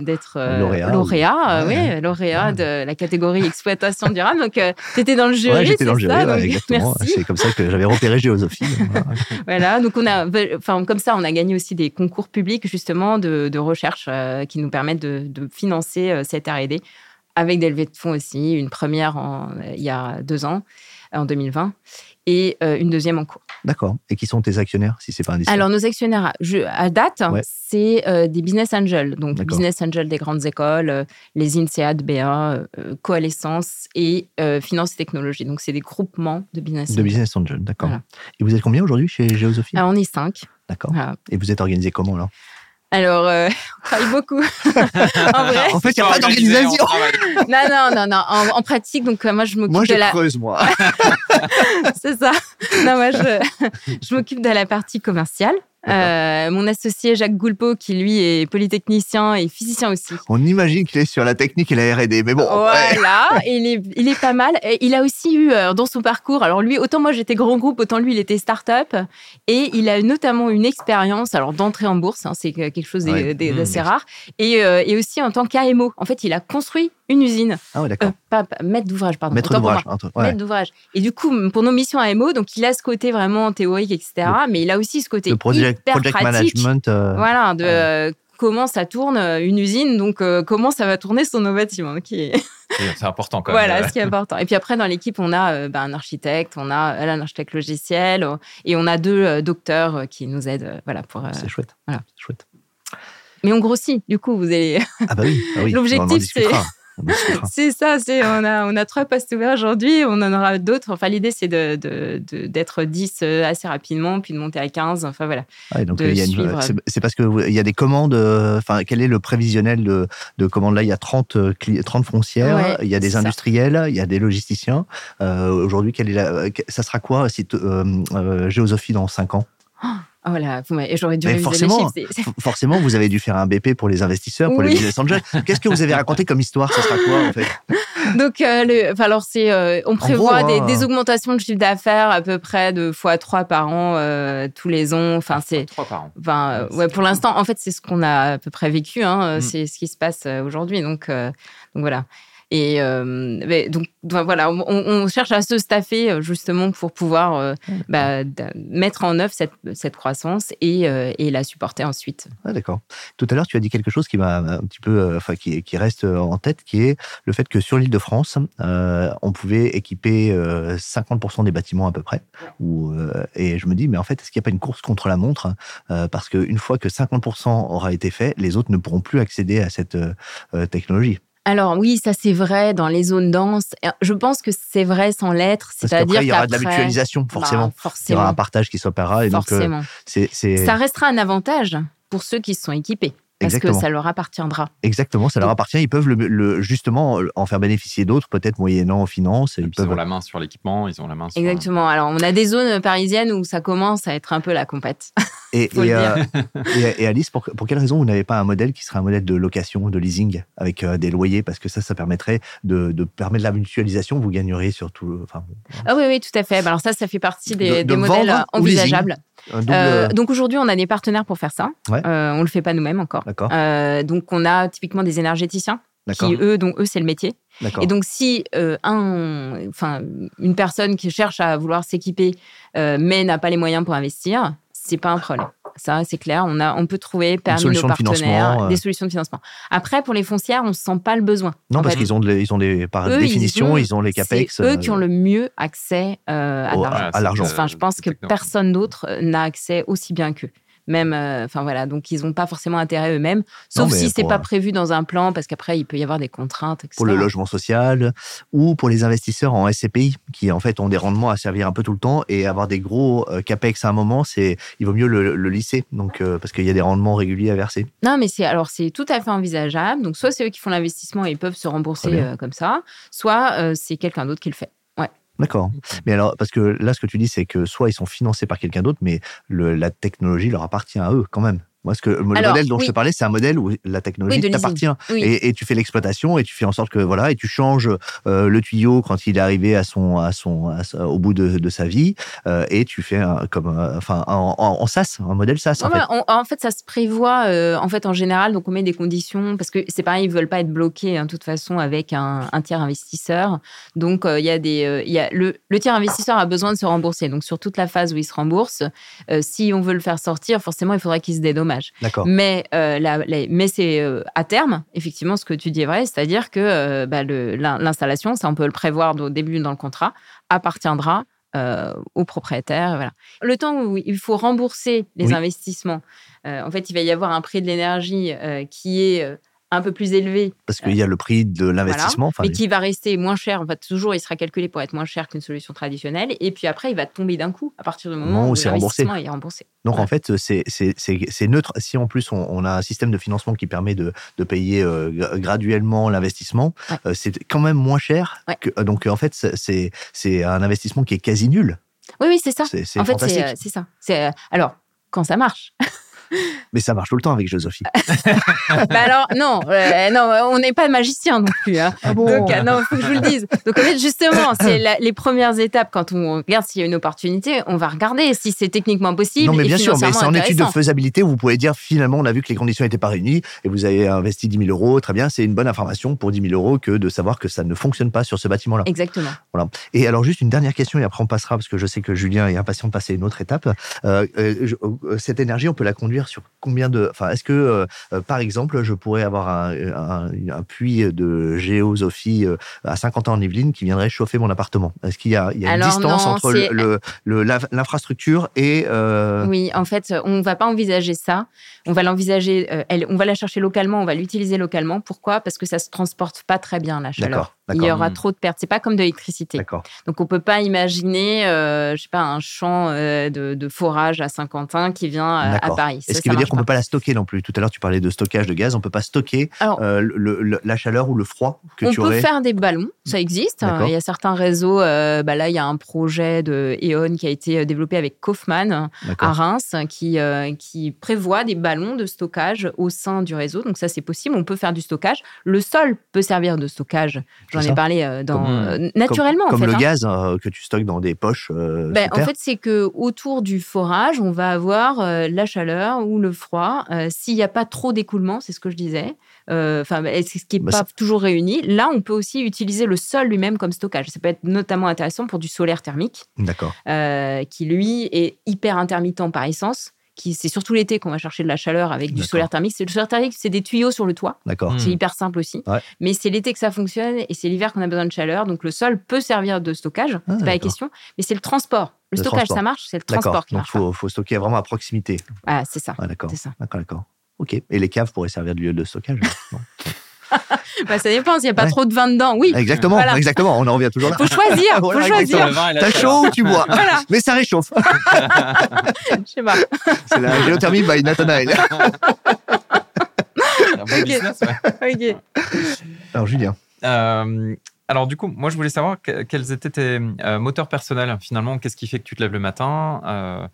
d'être lauréat lauréat, oui, lauréat de la catégorie exploitation durable. Donc, euh, tu étais dans le jury. j'étais dans le jury, exactement. C'est comme ça que j'avais repéré Géosophie. voilà, donc on a, comme ça, on a gagné aussi des concours publics, justement, de, recherche euh, qui nous permettent de, financer euh, cette R&D avec des levées de fonds aussi. Une première il y a deux ans, en 2020 et euh, une deuxième en cours. D'accord. Et qui sont tes actionnaires, si c'est pas indiscret? Alors, nos actionnaires, à date, c'est euh, des business angels. Donc, business angels des grandes écoles, euh, les INSEAD, BA, Coalescence et Finance et Technologie. Donc, c'est des groupements de business angels. De business angels, d'accord. Et vous êtes combien aujourd'hui chez Géosophie? On est cinq. D'accord. Et vous êtes organisé comment alors? Alors, euh, on travaille beaucoup. en vrai. En fait, il n'y a pas d'organisation. non, non, non, non. En, pratique, donc euh, moi, je m'occupe de la. Moi, je creuse, moi. C'est ça. Non, moi, je, je m'occupe de la partie commerciale. Euh, mon associé Jacques Goulpeau, qui lui est polytechnicien et physicien aussi. On imagine qu'il est sur la technique et la R&D, mais bon. Voilà, il, est, il est pas mal. il a aussi eu euh, dans son parcours, alors lui, autant moi j'étais grand groupe, autant lui il était start-up. Et il a notamment une expérience, alors d'entrée en bourse, hein, c'est quelque chose d'assez mmh. rare, et, euh, et, aussi en tant qu'AMO. En fait, il a construit une usine. Ah ouais, d'accord. pas, maître d'ouvrage, pardon. Maître d'ouvrage. Maître d'ouvrage. Et du coup, pour nos missions AMO, donc il a ce côté vraiment théorique, etc. mais il a aussi ce côté project, hyper project management. Euh, voilà, de euh, comment ça tourne euh, une usine, donc comment ça va tourner sur nos bâtiments. C'est important quand même. Voilà, ce qui est important. Et puis après, dans l'équipe, on a ben, un architecte, on a un architecte logiciel et on a deux docteurs qui nous aident. voilà, pour. C'est chouette. Voilà. chouette. Mais on grossit, du coup, vous allez. Ah bah oui. Ah oui. L'objectif, c'est. C'est ça, c'est on a, on a trois postes ouverts aujourd'hui, on en aura d'autres. Enfin, l'idée, c'est d'être de, de, 10 euh, assez rapidement, puis de monter à 15. Enfin, voilà. c'est parce qu'il y a des commandes. Euh, enfin, quel est le prévisionnel de, de commandes? Là Il y a 30, 30 foncières, il y a des industriels, il y a des logisticiens. Euh, aujourd'hui, ça sera quoi si, Géosophie dans 5 ans? Oh Oh là, j'aurais dû forcément, forcément, vous avez dû faire un BP pour les investisseurs, pour les business angels. Qu'est-ce que vous avez raconté comme histoire? Ce sera quoi en fait? Donc, euh, le, alors c'est, euh, on prévoit des, hein. des, augmentations de chiffre d'affaires à peu près de x3 par an euh, tous les ans. Enfin, c'est 3 par an. Enfin, ouais, pour l'instant, en fait, c'est ce qu'on a à peu près vécu. Hein, mm. C'est ce qui se passe aujourd'hui. Donc, donc voilà. Et euh, donc, voilà, on, cherche à se staffer euh, justement pour pouvoir euh, bah, mettre en œuvre cette, cette croissance et, et, la supporter ensuite. Ah, D'accord. Tout à l'heure, tu as dit quelque chose qui m'a un petit peu, enfin, qui, qui, reste en tête, qui est le fait que sur l'île de France, on pouvait équiper 50% des bâtiments à peu près. Et je me dis, mais en fait, est-ce qu'il n'y a pas une course contre la montre Parce qu'une fois que 50% aura été fait, les autres ne pourront plus accéder à cette technologie. Alors oui, ça c'est vrai dans les zones denses. Je pense que c'est vrai sans l'être, c'est-à-dire qu'il y aura de la mutualisation forcément. forcément. Il y aura un partage qui s'opérera et donc euh, ça restera un avantage pour ceux qui se sont équipés. Parce que ça leur appartiendra. Exactement, ça leur appartient. Ils peuvent le, justement en faire bénéficier d'autres, peut-être moyennant finances. Ils, peuvent... ont la main sur l'équipement, ils ont la main sur... Exactement. Alors, on a des zones parisiennes où ça commence à être un peu la compète. Et, et, Alice, pour, pour, quelle raison vous n'avez pas un modèle qui serait un modèle de location, de leasing, avec des loyers? Parce que ça, ça permettrait de, de permettre la mutualisation, vous gagneriez surtout. Enfin, ah oui, oui, tout à fait. Bah, alors ça, ça fait partie des, des modèles envisageables. Euh, donc aujourd'hui, on a des partenaires pour faire ça. On Euh, on le fait pas nous-mêmes encore. Euh, donc on a typiquement des énergéticiens qui eux, donc eux, c'est le métier. Et donc si euh, un, enfin une personne qui cherche à vouloir s'équiper mais n'a pas les moyens pour investir, c'est pas un problème. Ça, c'est clair. On, a, on peut trouver parmi nos partenaires euh. des solutions de financement. Après, pour les foncières, on ne sent pas le besoin. Non, parce qu'ils ont, ils ont des, par définition, ils ont, les capex. C'est eux qui ont euh, le mieux accès euh, à l'argent. Enfin, je pense que personne d'autre n'a accès aussi bien qu'eux même euh, enfin voilà. Donc ils n'ont pas forcément intérêt eux-mêmes sauf si c'est pas euh, prévu dans un plan parce qu'après il peut y avoir des contraintes etc. pour le logement social ou pour les investisseurs en SCPI qui en fait ont des rendements à servir un peu tout le temps et avoir des gros euh, capex à un moment c'est il vaut mieux le, lisser. Donc parce qu'il y a des rendements réguliers à verser. Non mais c'est alors c'est tout à fait envisageable. Donc soit c'est eux qui font l'investissement et ils peuvent se rembourser comme ça soit c'est quelqu'un d'autre qui le fait D'accord. Mais alors, parce que là, ce que tu dis, c'est que soit ils sont financés par quelqu'un d'autre, mais la technologie leur appartient à eux quand même. Moi, ce que le modèle dont je te parlais, c'est un modèle où la technologie t'appartient et, tu fais l'exploitation et tu fais en sorte que voilà et tu changes euh, le tuyau quand il est arrivé à son à son, au bout de, sa vie euh, et tu fais comme euh, enfin en, en, SaaS, un modèle SaaS. En, fait. en, fait. ça se prévoit en fait en général donc on met des conditions parce que c'est pareil ils veulent pas être bloqués hein, de toute façon avec un, tiers investisseur donc il y a des il y a le, le tiers investisseur a besoin de se rembourser donc sur toute la phase où il se rembourse si on veut le faire sortir forcément il faudrait qu'il se dédommage mais, euh, mais c'est euh, à terme, effectivement, ce que tu dis est vrai, c'est-à-dire que euh, bah, l'installation, ça on peut le prévoir au début dans le contrat, appartiendra au propriétaire. Voilà. Le temps où il faut rembourser les investissements, en fait, il va y avoir un prix de l'énergie qui est un peu plus élevé. Parce qu'il y a le prix de l'investissement. mais qui va rester moins cher. En fait, toujours, il sera calculé pour être moins cher qu'une solution traditionnelle. Et puis après, il va tomber d'un coup à partir du moment où, c'est remboursé. est remboursé. Donc en fait, c'est neutre. Si en plus on, a un système de financement qui permet de, de payer euh, graduellement l'investissement, euh, c'est quand même moins cher. Que, donc en fait, c'est un investissement qui est quasi nul. Oui, oui, c'est ça. En fait, c'est euh, ça. Alors, quand ça marche. Mais ça marche tout le temps avec Josophie. bah alors, non, euh, non on n'est pas magicien non plus. Hein. Ah Donc, euh, non, il faut que je vous le dise. Donc, en fait, justement, c'est les premières étapes. Quand on regarde s'il y a une opportunité, on va regarder si c'est techniquement possible. Non, mais bien sûr, mais c'est en étude de faisabilité où vous pouvez dire finalement, on a vu que les conditions n'étaient pas réunies et vous avez investi 10 000 euros. Très bien, c'est une bonne information pour 10 000 euros que de savoir que ça ne fonctionne pas sur ce bâtiment-là. Exactement. Voilà. Et alors, juste une dernière question et après on passera parce que je sais que Julien est impatient de passer une autre étape. Euh, cette énergie, on peut la conduire sur combien de. Enfin, est-ce que, euh, euh, par exemple, je pourrais avoir un, puits de géosophie euh, à 50 ans en Yvelines qui viendrait chauffer mon appartement? Est-ce qu'il y a, une distance entre l'infrastructure et. Oui, en fait, on ne va pas envisager ça. On va l'envisager, on va la chercher localement, on va l'utiliser localement. Pourquoi? Parce que ça ne se transporte pas très bien, la chaleur. Il y aura trop de pertes. C'est pas comme de l'électricité. Donc on peut pas imaginer, je sais pas, un champ euh, de, forage à Saint-Quentin qui vient à Paris. Est ce qui veut dire qu'on peut pas la stocker non plus? Tout à l'heure tu parlais de stockage de gaz, on peut pas stocker euh, la chaleur ou le froid que tu aurais? On peut faire des ballons, ça existe. Il y a certains réseaux. bah là il y a un projet de E.ON qui a été développé avec Kaufmann à Reims qui qui prévoit des ballons de stockage au sein du réseau. Donc ça c'est possible. On peut faire du stockage. Le sol peut servir de stockage. J'en ai parlé euh, dans, euh, naturellement. Comme, en fait, le gaz euh, que tu stockes dans des poches. Ben, en fait, c'est que autour du forage, on va avoir la chaleur ou le froid. S'il n'y a pas trop d'écoulement, c'est ce que je disais. Enfin, c'est ce qui n'est bah, pas toujours réuni. Là, on peut aussi utiliser le sol lui-même comme stockage. Ça peut être notamment intéressant pour du solaire thermique. D'accord. qui lui est hyper intermittent par essence c'est surtout l'été qu'on va chercher de la chaleur avec du solaire thermique. C'est le solaire thermique, c'est des tuyaux sur le toit. D'accord. C'est hmm. hyper simple aussi. Mais c'est l'été que ça fonctionne et c'est l'hiver qu'on a besoin de chaleur. Donc le sol peut servir de stockage, ah, c'est pas la question, mais c'est le transport. Le, stockage, ça marche, c'est le transport qui marche. Donc il faut, stocker vraiment à proximité. Ah, c'est ça. d'accord. D'accord, d'accord. Ok. Et les caves pourraient servir de lieu de stockage bah, ça dépend, s'il n'y a pas trop de vin dedans, oui. Exactement, exactement, on en revient toujours là. Faut choisir, faut choisir. T'as chaud ou tu bois? Mais ça réchauffe. Je sais pas. C'est la géothermie by Nathanael. ok. Alors, Julien. Euh, alors, du coup, moi, je voulais savoir quels étaient tes euh, moteurs personnels, finalement. Qu'est-ce qui fait que tu te lèves le matin euh,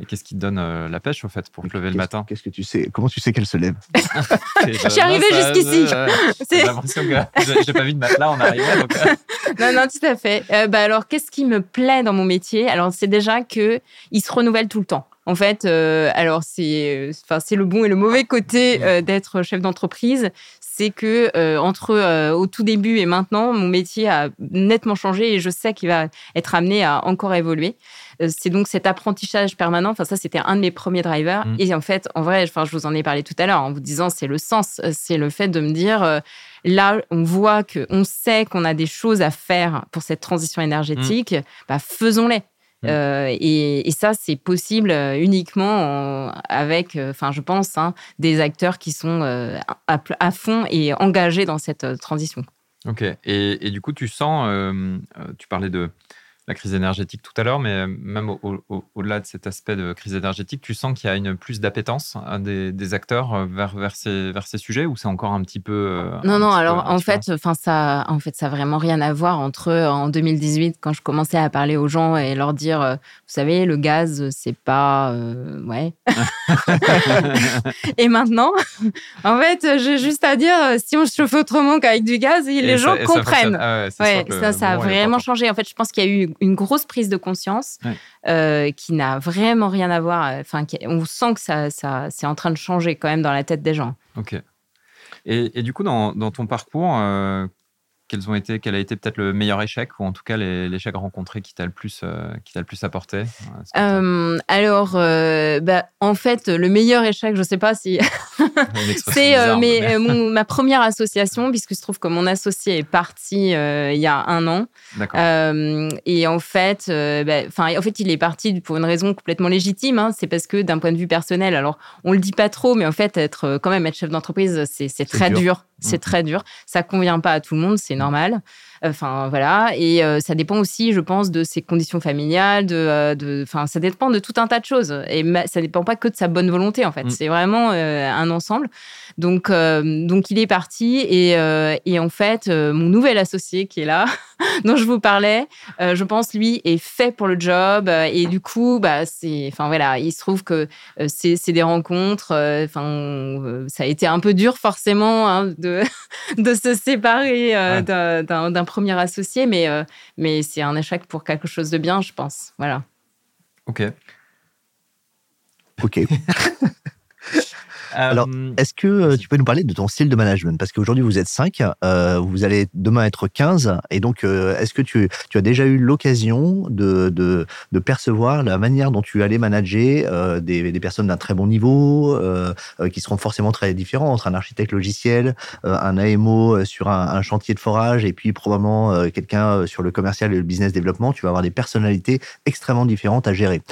Et qu'est-ce qui te donne euh, la pêche, au fait, pour lever le matin? Qu'est-ce que tu sais Comment tu sais qu'elle se lève? Je suis arrivée jusqu'ici. J'ai l'impression que j'ai pas vu de matelas en arrivant. non, non, tout à fait. bah alors, qu'est-ce qui me plaît dans mon métier? Alors, c'est déjà que il se renouvelle tout le temps. En fait, alors c'est, enfin c'est le bon et le mauvais côté d'être chef d'entreprise, c'est que entre au tout début et maintenant, mon métier a nettement changé et je sais qu'il va être amené à encore évoluer. Euh, c'est donc cet apprentissage permanent. Enfin, ça, c'était un de mes premiers drivers. Mm. Et en fait, en vrai, enfin, je vous en ai parlé tout à l'heure en vous disant, c'est le sens, euh, c'est le fait de me dire, euh, là, on voit que, on sait qu'on a des choses à faire pour cette transition énergétique. Mm. Bah, faisons-les. Mm. et, ça, c'est possible uniquement avec, enfin, je pense, hein, des acteurs qui sont à, fond et engagés dans cette transition. Ok. Et, et, du coup, tu sens, tu parlais de la crise énergétique tout à l'heure, mais même au-delà de cet aspect de crise énergétique, tu sens qu'il y a une plus d'appétence hein, des, acteurs euh, vers, vers, ces, vers ces sujets ou c'est encore un petit peu. Euh, non, non, alors en fait, enfin ça, en fait, ça n'a vraiment rien à voir entre en 2018, quand je commençais à parler aux gens et leur dire, euh, vous savez, le gaz, c'est pas. ouais. et maintenant, en fait, j'ai juste à dire, si on chauffe autrement qu'avec du gaz, les gens comprennent. Ah ça, ouais, ça, ça a vraiment changé. En fait, je pense qu'il y a eu une grosse prise de conscience euh, qui n'a vraiment rien à voir. Enfin, on sent que ça, ça c'est en train de changer quand même dans la tête des gens. Ok. Et, du coup, dans, ton parcours, euh, quels ont été, quel a été peut-être le meilleur échec ou en tout cas l'échec rencontré qui t'a le plus, euh, qui t'a le plus apporté euh, Alors, euh, bah, en fait, le meilleur échec, je sais pas si c'est mais, ma première association, puisque se trouve que mon associé est parti il y a un an. et en fait, bah, enfin, en fait, il est parti pour une raison complètement légitime. Hein. c'est parce que d'un point de vue personnel, alors on le dit pas trop, mais en fait, être quand même être chef d'entreprise, c'est très dur. C'est mmh. très dur. Ça convient pas à tout le monde, c'est normal. Enfin, voilà. Et euh, ça dépend aussi, je pense, de ses conditions familiales, de, euh, enfin, ça dépend de tout un tas de choses. Et ça dépend pas que de sa bonne volonté, en fait. Mm. C'est vraiment euh, un ensemble. Donc, donc, il est parti. Et, et en fait, mon nouvel associé qui est là, dont je vous parlais, je pense, lui, est fait pour le job. et du coup, bah, c'est, enfin, voilà, il se trouve que c'est des rencontres. Enfin, ça a été un peu dur, forcément, hein, de, de se séparer d'un premier associé, mais, euh, mais c'est un échec pour quelque chose de bien, je pense. Voilà. Ok. Ok. Alors, euh, est-ce que euh, tu peux nous parler de ton style de management? Parce qu'aujourd'hui, vous êtes 5, euh, vous allez demain être 15. Et donc, est-ce que tu, tu, as déjà eu l'occasion de, de, de, percevoir la manière dont tu allais manager des, des, personnes d'un très bon niveau, qui seront forcément très différents entre un architecte logiciel, un AMO sur un, un, chantier de forage, et puis probablement quelqu'un sur le commercial et le business développement? Tu vas avoir des personnalités extrêmement différentes à gérer.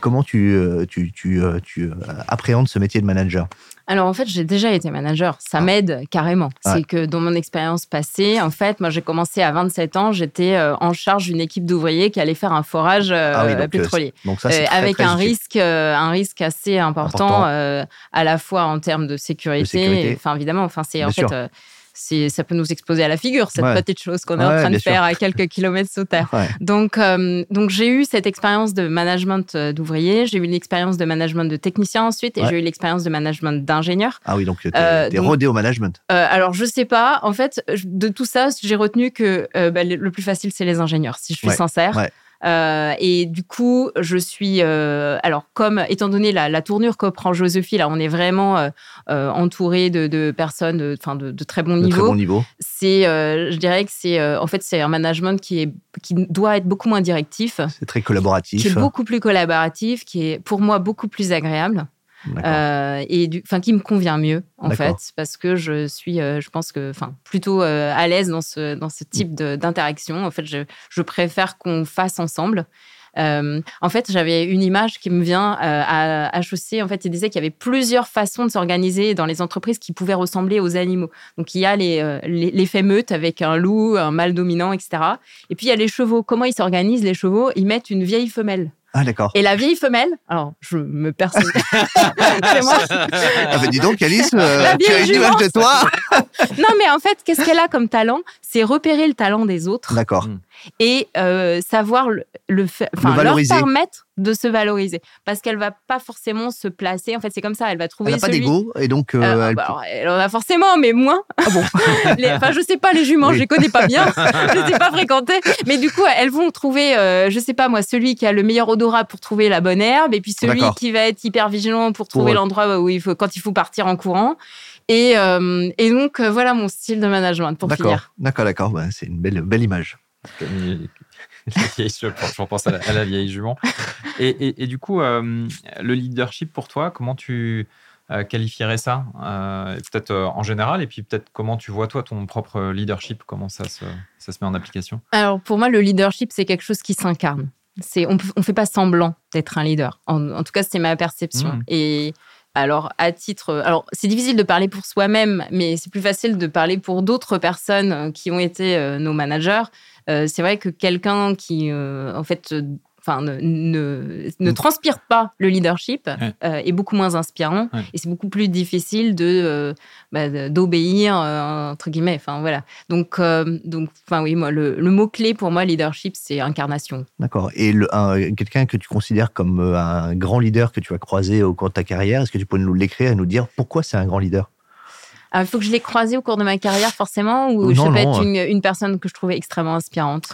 comment tu, tu, tu, tu appréhendes ce métier de manager? Alors en fait, j'ai déjà été manager. Ça ah. m'aide carrément. C'est que dans mon expérience passée, en fait, moi j'ai commencé à 27 ans, j'étais euh, en charge d'une équipe d'ouvriers qui allait faire un forage euh, ah pétrolier. Donc ça, euh, avec un risque, un risque assez important, à la fois en termes de sécurité. Enfin évidemment, enfin c'est en fait ça peut nous exploser à la figure, cette petite chose qu'on est en train de faire à quelques kilomètres sous terre. Donc, euh, donc j'ai eu cette expérience de management euh, d'ouvrier, j'ai eu une expérience de management de technicien ensuite, et j'ai eu l'expérience de management d'ingénieur. Ah oui, donc tu es, rodé au management. Euh, alors, je sais pas. En fait, de tout ça, j'ai retenu que bah, le plus facile, c'est les ingénieurs, si je suis sincère. Euh, et du coup, je suis, euh, alors comme étant donné la, tournure que prend Josephine, là, on est vraiment euh, entouré de, personnes, de, de, de, très bon niveau. Très bon niveau. C'est, je dirais que c'est, en fait, c'est un management qui est, qui doit être beaucoup moins directif. C'est très collaboratif. Qui est beaucoup plus collaboratif, qui est pour moi beaucoup plus agréable. Euh, et enfin qui me convient mieux en fait parce que je suis euh, je pense que enfin plutôt euh, à l'aise dans ce dans ce type d'interaction en fait je, je préfère qu'on fasse ensemble en fait, j'avais une image qui me vient à HEC. En fait, il disait qu'il y avait plusieurs façons de s'organiser dans les entreprises qui pouvaient ressembler aux animaux. Donc, il y a les, l'effet meute avec un loup, un mâle dominant, etc. Et puis, il y a les chevaux. Comment ils s'organisent, les chevaux? Ils mettent une vieille femelle ah, d'accord. Et la vieille femelle, alors je me perçois. c'est moi. Ah, ben dis donc, Alice, euh, tu as une image de toi. non, mais en fait, qu'est-ce qu'elle a comme talent? C'est repérer le talent des autres. D'accord. Et euh, savoir le, leur permettre de se valoriser parce qu'elle va pas forcément se placer. En fait, c'est comme ça. Elle va trouver. Elle n'a pas d'ego et donc. Euh, euh, elle... Bah, elle... en a forcément, mais moins. Ah bon Enfin, je sais pas les juments, je les connais pas bien, je les ai pas fréquentées. Mais du coup, elles vont trouver, euh, je sais pas moi, celui qui a le meilleur odorat pour trouver la bonne herbe, et puis celui qui va être hyper vigilant pour trouver l'endroit où il faut quand il faut partir en courant. Et, et donc voilà mon style de management pour finir. D'accord, d'accord, bah, c'est une belle belle image. je pense à la, vieille jument. Et, du coup, euh, le leadership pour toi, comment tu euh, qualifierais ça euh, Peut-être en général, et puis peut-être comment tu vois toi ton propre leadership, comment ça se, ça se met en application? Alors pour moi, le leadership, c'est quelque chose qui s'incarne. C'est, on ne fait pas semblant d'être un leader. En, tout cas, c'est ma perception. Mmh. Et alors, à titre. Alors, c'est difficile de parler pour soi-même, mais c'est plus facile de parler pour d'autres personnes qui ont été nos managers. Euh, c'est vrai que quelqu'un qui, euh, en fait, enfin, ne, ne, transpire pas le leadership euh, est beaucoup moins inspirant et c'est beaucoup plus difficile de bah, d'obéir entre guillemets. Enfin voilà. Donc donc enfin oui moi le, mot clé pour moi leadership c'est incarnation. D'accord. Et quelqu'un que tu considères comme un grand leader que tu as croisé au cours de ta carrière, est-ce que tu peux nous l'écrire et nous dire pourquoi c'est un grand leader? Il ah, faut que je l'ai croisé au cours de ma carrière, forcément, ou je peux être une, personne que je trouvais extrêmement inspirante?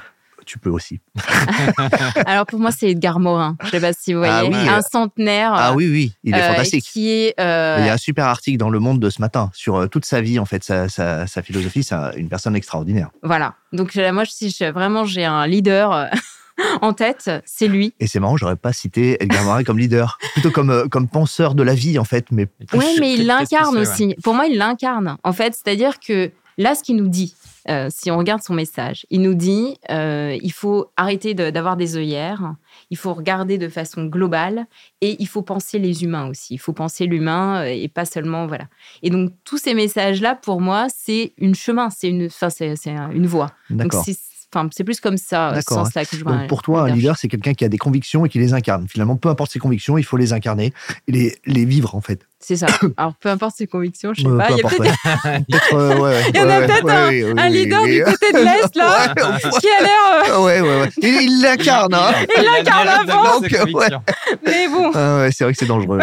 Tu peux aussi. Alors pour moi, c'est Edgar Morin. Je ne sais pas si vous ah voyez. un centenaire. Ah oui, oui, il est euh, fantastique. Qui est, euh, Il y a un super article dans Le Monde de ce matin sur euh, toute sa vie, en fait, sa, philosophie. C'est une personne extraordinaire. Voilà. Donc moi, si vraiment j'ai un leader en tête, c'est lui. Et c'est marrant, j'aurais pas cité Edgar Morin comme leader, plutôt comme, euh, comme penseur de la vie, en fait. Mais oui, mais il l'incarne aussi. Pour moi, il l'incarne, en fait. C'est-à-dire que là, ce qu'il nous dit, euh, si on regarde son message, il nous dit euh, il faut arrêter d'avoir des œillères, il faut regarder de façon globale et il faut penser les humains aussi. Il faut penser l'humain et pas seulement voilà. Et donc tous ces messages là, pour moi, c'est une chemin, c'est une, enfin c'est une voie. Donc Enfin, c'est plus comme ça, ce sens-là que je vois. pour toi, un leader, c'est quelqu'un qui a des convictions et qui les incarne. Finalement, peu importe ses convictions, il faut les incarner et les, les vivre, en fait. C'est ça. Alors, peu importe ses convictions, je sais pas. Il y, a peut-être... ouais. il y en a peut-être un, leader du côté de l'Est, là, qui a l'air. Euh, ouais, ouais, ouais. Il l'incarne, hein. Il l'incarne avant. Mais bon. Ah ouais, c'est vrai que c'est dangereux.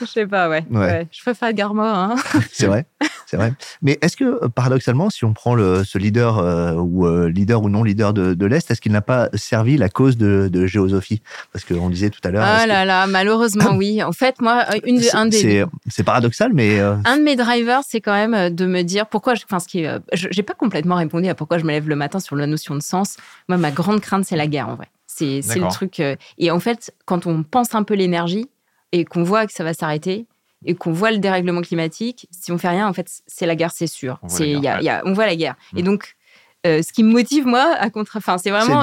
je sais pas, ouais. Je préfère Garma, hein. C'est vrai. C'est vrai. Mais est-ce que, euh, paradoxalement, si on prend le, ce leader, euh, ou leader ou non leader de, de l'Est, est-ce qu'il n'a pas servi la cause de, de Géosophie? Parce qu'on disait tout à l'heure. Ah là là, malheureusement, oui. En fait, moi, une c'est paradoxal, mais. Euh, un de mes drivers, c'est quand même euh, de me dire pourquoi. Je, enfin, ce qui, euh, j'ai pas complètement répondu à pourquoi je me lève le matin sur la notion de sens. Moi, ma grande crainte, c'est la guerre, en vrai. C'est le truc. et en fait, quand on pense un peu l'énergie et qu'on voit que ça va s'arrêter, et qu'on voit le dérèglement climatique, si on fait rien, en fait, c'est la guerre, c'est sûr. On voit, y a, on voit la guerre. Et mm. donc, euh, ce qui me motive, moi, à contre... enfin, c'est vraiment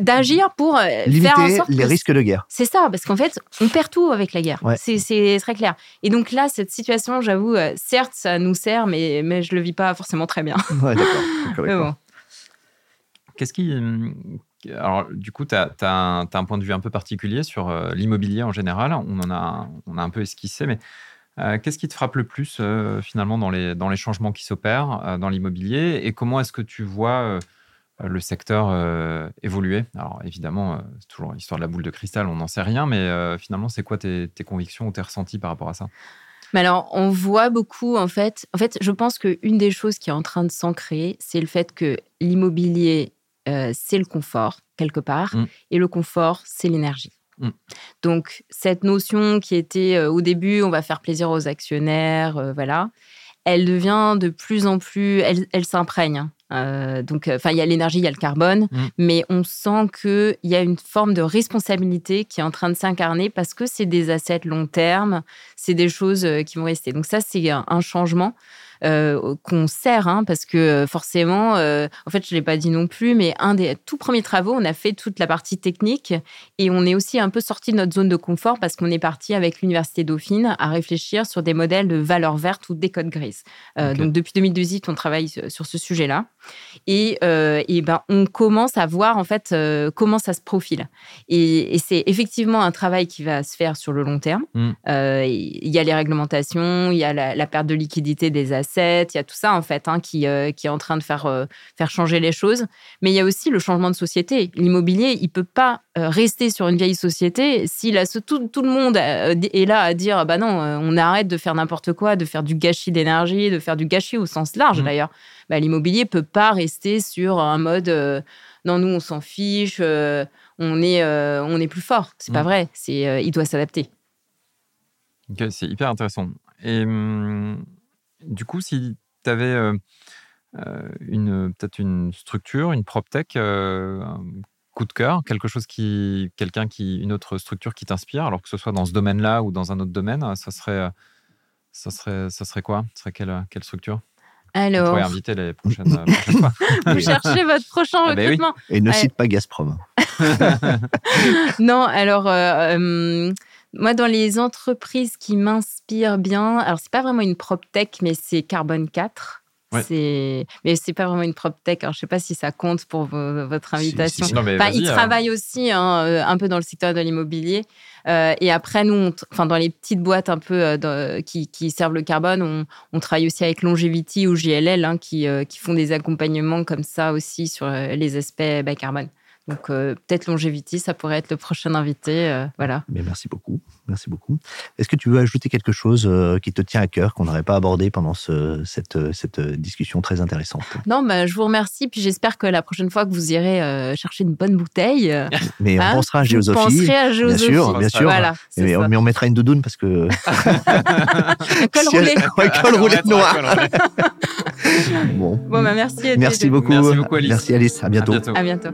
d'agir pour euh, limiter faire en sorte les risques de guerre. C'est ça, parce qu'en fait, on perd tout avec la guerre. C'est très clair. Et donc là, cette situation, j'avoue, euh, certes, ça nous sert, mais, mais je le vis pas forcément très bien. Ouais, d'accord. Qu'est-ce qui. Alors, du coup, tu as, as, un point de vue un peu particulier sur l'immobilier en général? On en a, on a un peu esquissé, mais euh, qu'est-ce qui te frappe le plus euh, finalement dans les, dans les changements qui s'opèrent euh, dans l'immobilier et comment est-ce que tu vois le secteur évoluer? Alors évidemment, c'est toujours l'histoire de la boule de cristal, on n'en sait rien, mais finalement, c'est quoi tes, tes, convictions ou tes ressentis par rapport à ça? Mais alors, on voit beaucoup, en fait. En fait, je pense qu'une des choses qui est en train de s'ancrer, c'est le fait que l'immobilier, c'est le confort, quelque part, mmh. et le confort, c'est l'énergie. Mm. Donc, cette notion qui était euh, au début, on va faire plaisir aux actionnaires, euh, voilà, elle devient de plus en plus, elle, s'imprègne. Hein. Euh, donc, enfin, il y a l'énergie, il y a le carbone, mm. mais on sent qu'il y a une forme de responsabilité qui est en train de s'incarner parce que c'est des assets long terme, c'est des choses qui vont rester. Donc ça, c'est un changement. Euh, qu'on sert, hein, parce que euh, forcément, euh, en fait, je ne l'ai pas dit non plus, mais un des tout premiers travaux, on a fait toute la partie technique et on est aussi un peu sorti de notre zone de confort parce qu'on est parti avec l'Université Dauphine à réfléchir sur des modèles de valeurs vertes ou des codes grises. Donc, depuis 2018, on travaille sur ce sujet-là. Et, et ben, on commence à voir en fait comment ça se profile. Et, c'est effectivement un travail qui va se faire sur le long terme. Mm. Il y a les réglementations, il y a la, perte de liquidité des assets, il y a tout ça en fait hein, qui, qui est en train de faire, faire changer les choses. Mais il y a aussi le changement de société. L'immobilier, il peut pas rester sur une vieille société si la, tout, tout, le monde est là à dire bah non, on arrête de faire n'importe quoi, de faire du gâchis d'énergie, de faire du gâchis au sens large mmh. d'ailleurs. Bah, l'immobilier peut pas rester sur un mode non nous on s'en fiche, on est on est plus fort. C'est pas mmh. vrai. C'est il doit s'adapter. c'est hyper intéressant. Et mmh, du coup, si tu avais une peut-être une structure, une prop tech, un coup de cœur, quelque chose qui, quelqu'un qui, une autre structure qui t'inspire, alors que ce soit dans ce domaine-là ou dans un autre domaine, ça serait, ça serait, ça serait quoi? Serait quelle, quelle structure? Alors. Vous pourrez inviter les prochaines, fois. Vous cherchez votre prochain ah ben recrutement. Et ne cite pas Gazprom. non, alors. Euh, moi, dans les entreprises qui m'inspirent bien, alors c'est pas vraiment une prop tech, mais c'est Carbone 4. C'est, mais c'est pas vraiment une prop tech. Alors, je sais pas si ça compte pour votre invitation. ils travaillent aussi hein, euh, un peu dans le secteur de l'immobilier. Euh, et après, nous, enfin, dans les petites boîtes un peu euh, qui, qui, servent le carbone, on, on, travaille aussi avec Longevity ou JLL hein, qui, qui, font des accompagnements comme ça aussi sur les aspects bas carbone. Donc euh, peut-être Longevity, ça pourrait être le prochain invité. Euh, voilà. Mais merci beaucoup. Merci beaucoup. Est-ce que tu veux ajouter quelque chose euh, qui te tient à cœur, qu'on n'aurait pas abordé pendant cette, cette discussion très intéressante? Non, bah, je vous remercie. Puis j'espère que la prochaine fois que vous irez chercher une bonne bouteille. Mais on hein, pensera à Géosophie. Vous penserez à Géosophie. Bien sûr, bien sûr. Voilà, mais, on mettra une doudoune parce que. col roulé. col roulé noir. bon. bon bah, merci. Merci beaucoup. Merci beaucoup, Alice. Merci, Alice. À bientôt. À bientôt.